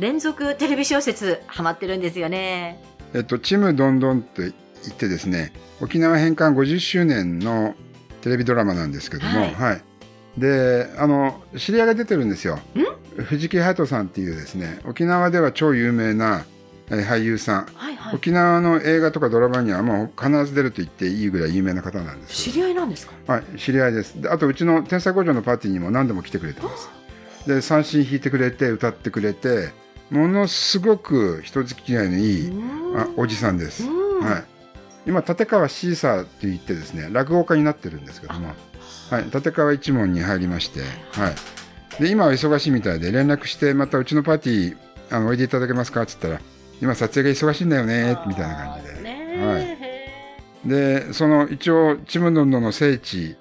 連続テレビ小説ハマってるんですよね。えっとちむどんどんと言ってですね沖縄返還50周年のテレビドラマなんですけども、はい。はい、であの知り合いが出てるんですよ。藤木隼人さんっていうですね沖縄では超有名なえー俳優さん。はいはい。沖縄の映画とかドラマにはもう必ず出ると言っていいぐらい有名な方なんです。知り合いなんですか？はい、知り合いです。であと、うちの天才工場のパーティーにも何度も来てくれてます。で、三振弾いてくれて、歌ってくれて、ものすごく人付き合いのいい、あおじさんです。うん。はい。今、立川シーサーって言ってですね、落語家になってるんですけども、はい、立川一門に入りまして、はい。で、今は忙しいみたいで、連絡して、またうちのパーティー、あの、おいでいただけますかって言ったら、今撮影が忙しいんだよね、みたいな感じで。ねはい。へでその一応ちむどんどんの聖地、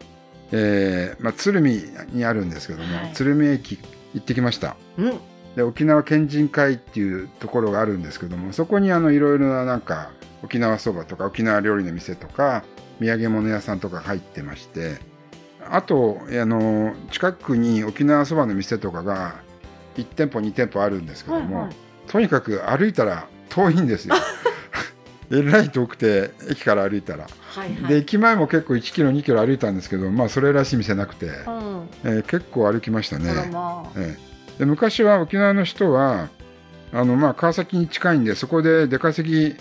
えーまあ、鶴見にあるんですけども、はい。鶴見駅行ってきました。ーうんで沖縄県人会っていうところがあるんですけどもそこにあのいろいろななんか沖縄そばとか沖縄料理の店とか土産物屋さんとか入ってましてあとあの近くに沖縄そばの店とかが1店舗2店舗あるんですけども、はいはい。とにかく歩いたら遠いんですよ。えらい遠くて駅から歩いたら。はいはい。で駅前も結構1キロ2キロ歩いたんですけど、まあ、それらしい店なくて、うん。えー結構歩きましたね。ええで昔は沖縄の人はあの、まあ、川崎に近いんでそこで出稼ぎ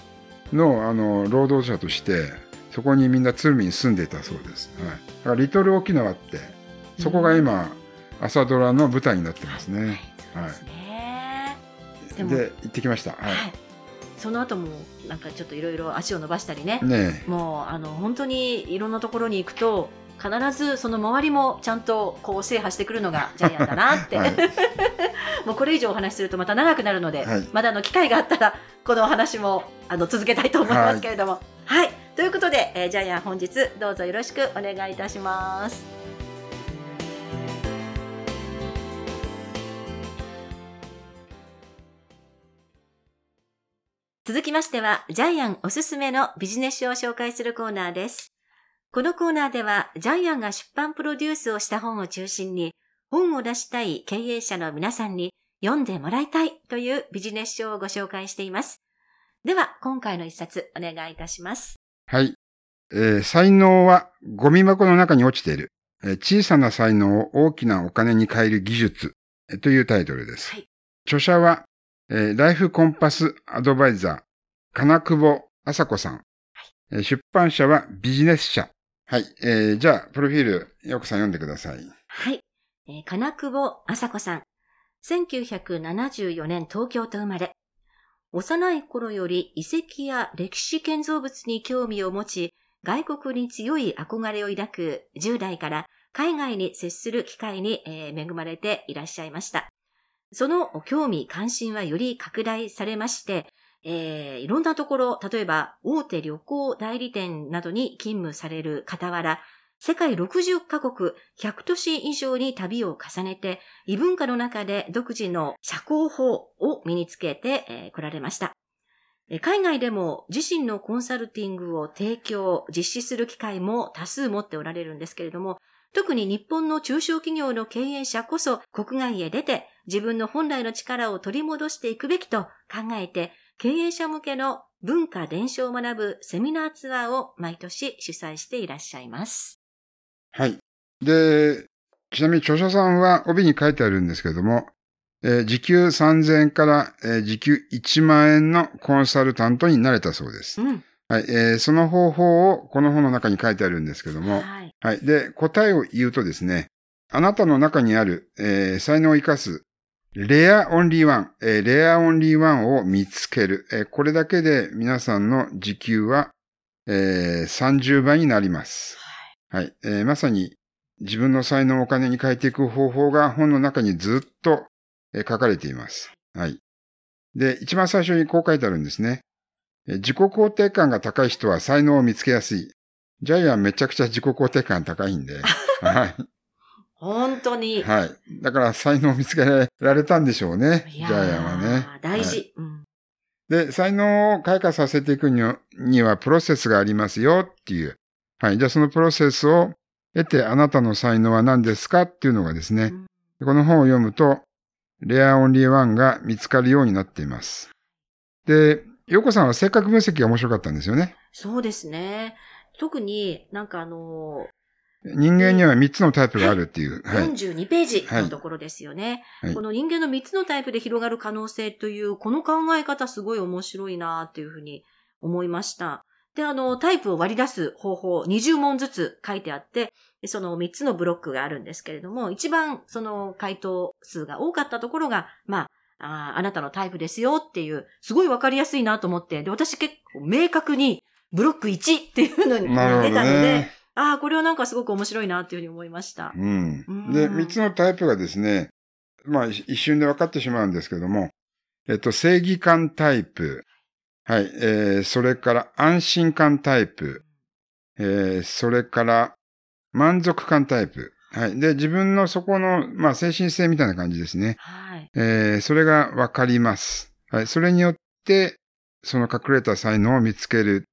のあの労働者としてそこにみんな鶴見に住んでいたそうです、はい、だからリトル沖縄ってそこが今、朝ドラの舞台になってますね、そうですね。で行ってきました、ははい。その後もなんかちょっといろいろ足を伸ばしたりね。い、ねもうあの本当にいろんなところに行くと必ずその周りもちゃんとこう制覇してくるのが ジャイアンだなって、はい。もうこれ以上お話しするとまた長くなるので、はい。まだあの機会があったらこのお話もあの続けたいと思いますけれども。はい、ということで、えージャイアン本日どうぞよろしくお願いいたします。続きましては、ジャイアンおすすめのビジネス書を紹介するコーナーです。このコーナーでは、ジャイアンが出版プロデュースをした本を中心に、本を出したい経営者の皆さんに読んでもらいたいというビジネス書をご紹介しています。では、今回の一冊お願いいたします。はい。えー才能はゴミ箱の中に落ちている。えー小さな才能を大きなお金に変える技術えーというタイトルです。はい著者は、えーライフコンパスアドバイザー、金久保麻子さん。えー出版社はビジネス社。はい。えーじゃあ、プロフィール、よくさん読んでください。はい。えー金久保麻子さん。1974年東京と生まれ。幼い頃より遺跡や歴史建造物に興味を持ち、外国に強い憧れを抱く10代から海外に接する機会に、えー恵まれていらっしゃいました。その興味、関心はより拡大されまして、えーいろんなところ、例えば大手旅行代理店などに勤務される傍ら、世界60カ国100都市以上に旅を重ねて、異文化の中で独自の社交法を身につけてえー来られました。海外でも自身のコンサルティングを提供、実施する機会も多数持っておられるんですけれども、特に日本の中小企業の経営者こそ国外へ出て自分の本来の力を取り戻していくべきと考えて、経営者向けの文化伝承を学ぶセミナーツアーを毎年主催していらっしゃいます。はい。で、ちなみに著者さんは帯に書いてあるんですけども、えー時給3000円から、えー時給1万円のコンサルタントになれたそうです。うん。はい。えーその方法をこの本の中に書いてあるんですけども、はい。はい。で、答えを言うとですね、あなたの中にある、えー才能を生かす、レアオンリーワン、えーレアオンリーワンを見つける。えーこれだけで皆さんの時給は、えー30倍になります。はい。えーまさに自分の才能をお金に変えていく方法が本の中にずっと、えー書かれています。はい。で、一番最初にこう書いてあるんですね。え自己肯定感が高い人は才能を見つけやすい。ジャイアンめちゃくちゃ自己肯定感高いんで。はい。本当に。はい。だから才能を見つけられたんでしょうね。ジャイアンはね。ー大はい事。うんで、才能を開花させていくにはにはプロセスがありますよっていう。はい。じゃあそのプロセスを得てあなたの才能は何ですかっていうのがですね、この本を読むと、レアオンリーワンが見つかるようになっています。で、ヨコさんは性格分析が面白かったんですよね。そうですね。特になんかあの人間には3つのタイプがあるっていう。ー、はい。42ページのところですよね、はいこの人間の3つのタイプで広がる可能性という、この考え方すごい面白いなっていうふうに思いました。で、あの、タイプを割り出す方法、20問ずつ書いてあって、でその3つのブロックがあるんですけれども、一番その回答数が多かったところが、まあ、あーあなたのタイプですよっていう、すごいわかりやすいなと思って、で、私結構明確にブロック1っていうのに出たので、ね。ああ、これはなんかすごく面白いなっていうふうに思いました。うんうん。で、3つのタイプがですね、まあ一一瞬で分かってしまうんですけども、えっと、正義感タイプ。はい。えー、それから安心感タイプ。えー、それから満足感タイプ。はい。で、自分のそこの、まあ、精神性みたいな感じですね。はい。えー、それが分かります。はい。それによって、その隠れた才能を見つける、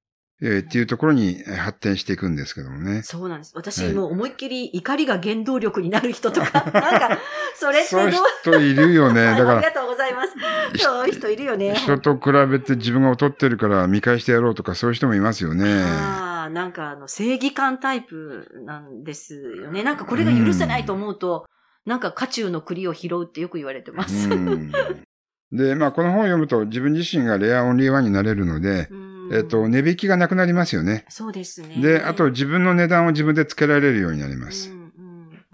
えーっていうところにえー発展していくんですけどもね。そうなんです。私、はいもう思いっきり怒りが原動力になる人とか、なんか、それってどそうういう人いるよね。だからありが、とうございます。そういう人いるよね。人と比べて自分が劣ってるから見返してやろうとかそういう人もいますよね。ああ、なんかあの、正義感タイプなんですよね。なんかこれが許せないと思うと、なんか家中の栗を拾うってよく言われてます。うんで、まあこの本を読むと自分自身がレアオンリーワンになれるので、うんえっと、値引きがなくなりますよね。そうですね。で、あと自分の値段を自分でつけられるようになります。うんうん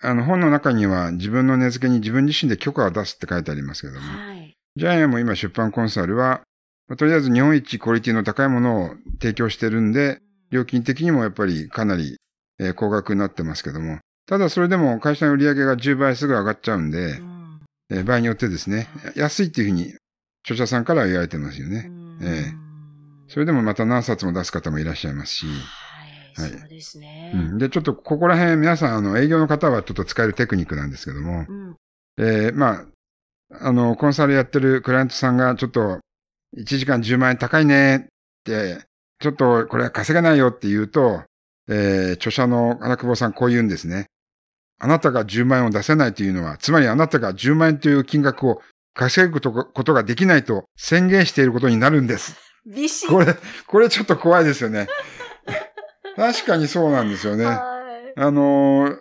あの本の中には自分の値付けに自分自身で許可を出すって書いてありますけども。はい。ジャイアンも今出版コンサルは、まあとりあえず日本一クオリティの高いものを提供してるんで、料金的にもやっぱりかなり、えー高額になってますけども。ただそれでも会社の売り上げが10倍すぐ上がっちゃうんで、うんえー場合によってですね、安いっていうふうに著者さんからは言われてますよね。ええそれでもまた何冊も出す方もいらっしゃいますし。は、はいいそうですね。うん、で、ちょっとここら辺皆さん、あの、営業の方はちょっと使えるテクニックなんですけども、うんえーまあ、あの、コンサルやってるクライアントさんがちょっと、1時間10万円高いねって、ちょっとこれは稼げないよって言うと、えー著者の花久保さんこう言うんですね。あなたが10万円を出せないというのは、つまりあなたが10万円という金額を稼ぐことができないと宣言していることになるんです。ビシッこれ、これちょっと怖いですよね。確かにそうなんですよね。はいあのー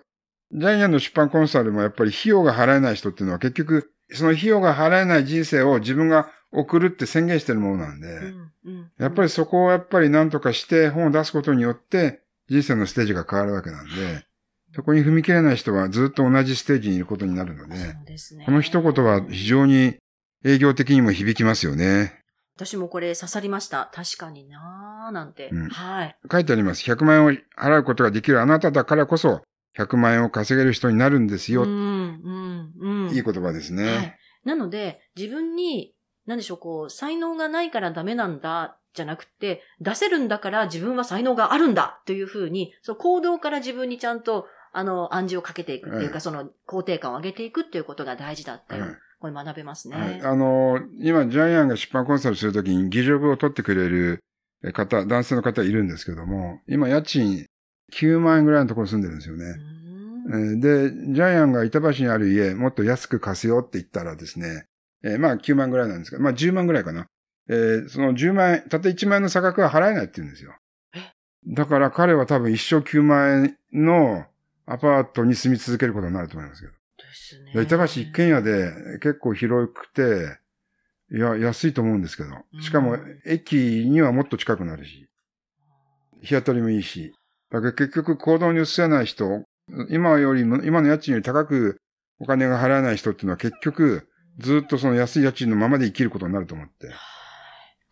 ジャイアンの出版コンサルもやっぱり費用が払えない人っていうのは結局、その費用が払えない人生を自分が送るって宣言してるものなんで、うんうんやっぱりそこをやっぱり何とかして本を出すことによって人生のステージが変わるわけなんで、そこに踏み切れない人はずっと同じステージにいることになるので、ですねこの一言は非常に営業的にも響きますよね。私もこれ刺さりました。確かになーなんて。うんはい。書いてあります。100万円を払うことができるあなただからこそ100万円を稼げる人になるんですよ。うん、うん、うん。いい言葉ですね。はい。なので、自分に、なんでしょう、こう、才能がないからダメなんだ、じゃなくて、出せるんだから自分は才能があるんだ、というふうに、その行動から自分にちゃんと、あの、暗示をかけていくっていうか、はいその、肯定感を上げていくっていうことが大事だったり、はいこれ学べますね。はい。あの、今、ジャイアンが出版コンサルするときに議事録を取ってくれる方、男性の方いるんですけども、今、家賃9万円ぐらいのところに住んでるんですよね。で、ジャイアンが板橋にある家、もっと安く貸すよって言ったらですね、えーまあ9万ぐらいなんですけど、まあ10万ぐらいかな。えーその10万円、たった1万円の差額は払えないって言うんですよえ？だから彼は多分一生9万円のアパートに住み続けることになると思いますけど。ですねで板橋一軒家で結構広くて、いや、安いと思うんですけど。しかもうん、駅にはもっと近くなるし、日当たりもいいし。だから結局行動に移せない人、今よりも、今の家賃より高くお金が払えない人っていうのは結局、ずっとその安い家賃のままで生きることになると思って。っ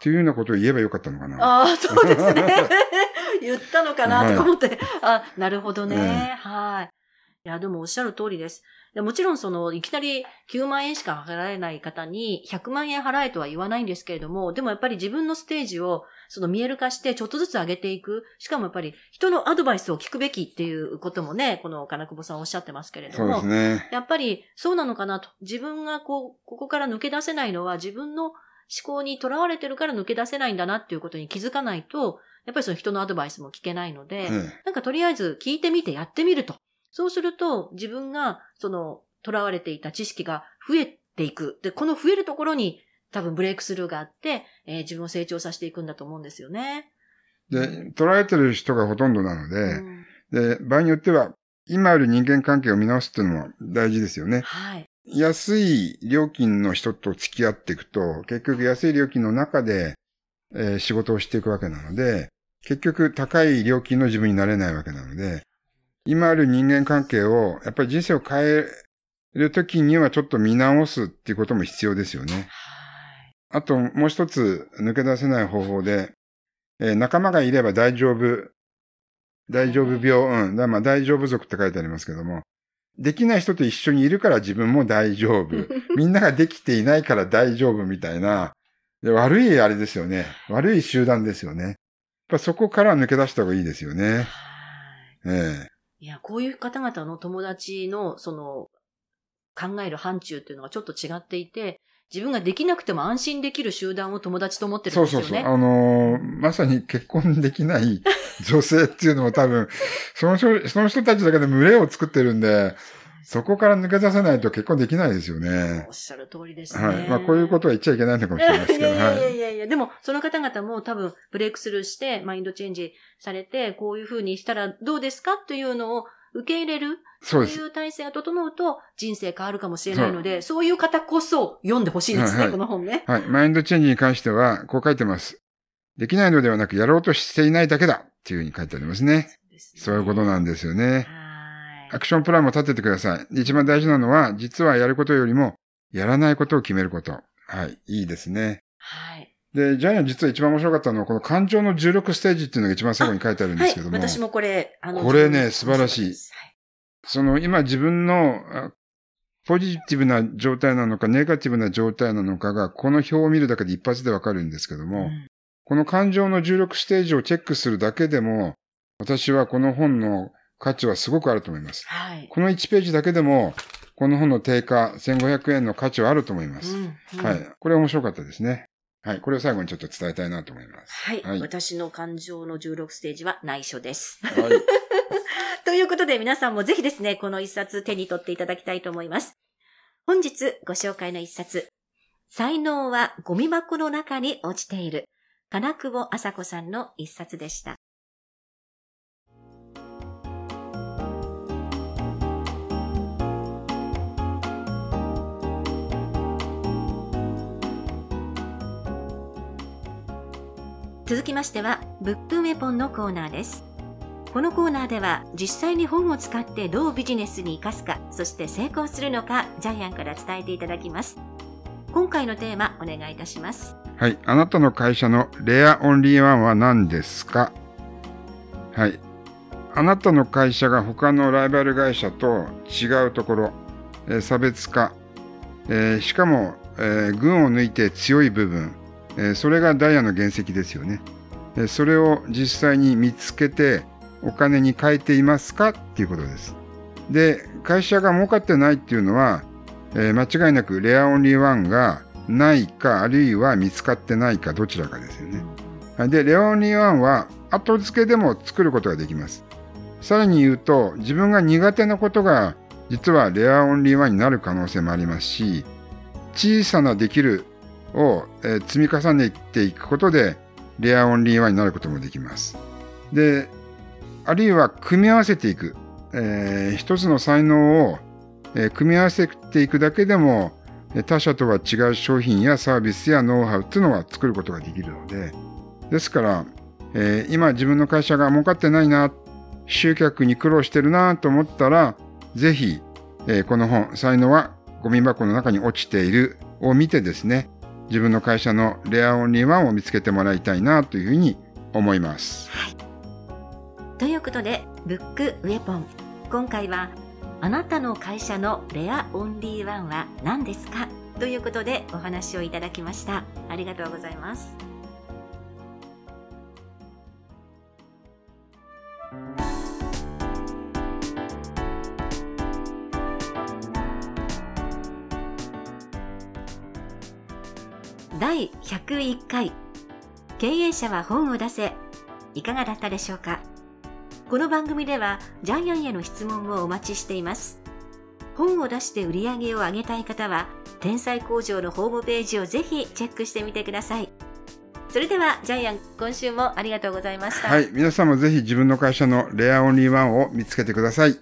ていうようなことを言えばよかったのかな。ああ、そうですね。言ったのかなとか思って。あ、なるほどね。えはい。いや、でもおっしゃる通りです。でもちろんその、いきなり9万円しか払えない方に100万円払えとは言わないんですけれども、でもやっぱり自分のステージをその見える化してちょっとずつ上げていく。しかもやっぱり人のアドバイスを聞くべきっていうこともね、この金久保さんおっしゃってますけれども。ね。やっぱりそうなのかなと。自分がこう、ここから抜け出せないのは自分の思考にとらわれてるから抜け出せないんだなっていうことに気づかないと、やっぱりその人のアドバイスも聞けないので、ええなんかとりあえず聞いてみてやってみると。そうすると自分がその囚われていた知識が増えていく。で、この増えるところに多分ブレイクスルーがあって、えー自分を成長させていくんだと思うんですよね。で、捉えてる人がほとんどなので、うんで、場合によっては、今ある人間関係を見直すっていうのも大事ですよね。はい。安い料金の人と付き合っていくと、結局安い料金の中で、えー仕事をしていくわけなので、結局高い料金の自分になれないわけなので、今ある人間関係を、やっぱり人生を変えるときにはちょっと見直すっていうことも必要ですよね。はい。あともう一つ抜け出せない方法で、えー仲間がいれば大丈夫、大丈夫病、うん、だまあ大丈夫族って書いてありますけども、できない人と一緒にいるから自分も大丈夫。みんなができていないから大丈夫みたいな、で悪いあれですよね。悪い集団ですよね。やっぱそこから抜け出した方がいいですよね。はい。ええいや、こういう方々の友達の、その、考える範疇っていうのはちょっと違っていて、自分ができなくても安心できる集団を友達と思ってるんですよね。そうそうそう。あのーまさに結婚できない女性っていうのは多分、その人、その人たちだけで群れを作ってるんで、そこから抜け出さないと結婚できないですよねおっ。しゃる通りですね。はい。まあこういうことは言っちゃいけないのかもしれないですけど、いやいやいやはい。やいや、でも、その方々も多分、ブレイクスルーして、マインドチェンジされて、こういうふうにしたらどうですかというのを受け入れる、そうです。いう体制が整うと、人生変わるかもしれないので、そういう方こそ読んでほしいですね、はいはいこの本ね。はい。マインドチェンジに関しては、こう書いてます。できないのではなく、やろうとしていないだけだっていうふうに書いてありますね。そういうことなんでですよね。はいアクションプランも立ててください。で一番大事なのは、実はやることよりも、やらないことを決めること。はい。いいですね。はい。で、ジャイアン実は一番面白かったのは、この感情の16ステージっていうのが一番最後に書いてあるんではいすけど。も、私もこれ、あの、これね素晴らしいはいその今自分のあポジティブな状態なのか、ネガティブな状態なのかが、この表を見るだけで一発でわかるんですけども、うんこの感情の16ステージをチェックするだけでも、私はこの本の価値はすごくあると思います。はい。この1ページだけでも、この本の定価1500円の価値はあると思います。うんうんはい。これ面白かったですね。はい。これを最後にちょっと伝えたいなと思います。はい、はい私の感情の16ステージは内緒です。はい。ということで皆さんもぜひですね、この一冊手に取っていただきたいと思います。本日ご紹介の一冊、才能はゴミ箱の中に落ちている、金久保麻子さんの一冊でした。続きましては、ブックウェポンのコーナーです。このコーナーでは、実際に本を使ってどうビジネスに活かすか、そして成功するのか、ジャイアンから伝えていただきます。今回のテーマ、お願いいたします。はい。あなたの会社のレアオンリーワンは何ですか？はい。あなたの会社が他のライバル会社と違うところ、えー差別化、えーしかも、えー群を抜いて強い部分、えそれがダイヤの原石ですよね。えそれを実際に見つけてお金に変えていますかっていうことです。で、会社が儲かってないっていうのは、え間違いなくレアオンリーワンがないか、あるいは見つかってないか、どちらかですよね。で、レアオンリーワンは後付けでも作ることができます。さらに言うと、自分が苦手なことが実はレアオンリーワンになる可能性もありますし、小さなできるを、積み重ねていくことで、レアオンリーワンになることもできます。で、あるいは組み合わせていく。えー一つの才能を、組み合わせていくだけでも、他社とは違う商品やサービスやノウハウっていうのは作ることができるので、ですから、えー今自分の会社が儲かってないな、集客に苦労してるなと思ったら、ぜひ、えーこの本、才能はゴミ箱の中に落ちているを見てですね、自分の会社のレアオンリーワンを見つけてもらいたいなというふうに思います。はいということで、ブックウェポン。今回は、あなたの会社のレアオンリーワンは何ですか？ということでお話をいただきました。ありがとうございます。101回経営者は本を出せ。いかがだったでしょうか？この番組ではジャイアンへの質問をお待ちしています。本を出して売り上げを上げたい方は天才工場のホームページをぜひチェックしてみてください。それではジャイアン今週もありがとうございました、はい。皆さんもぜひ自分の会社のレアオンリーワンを見つけてください。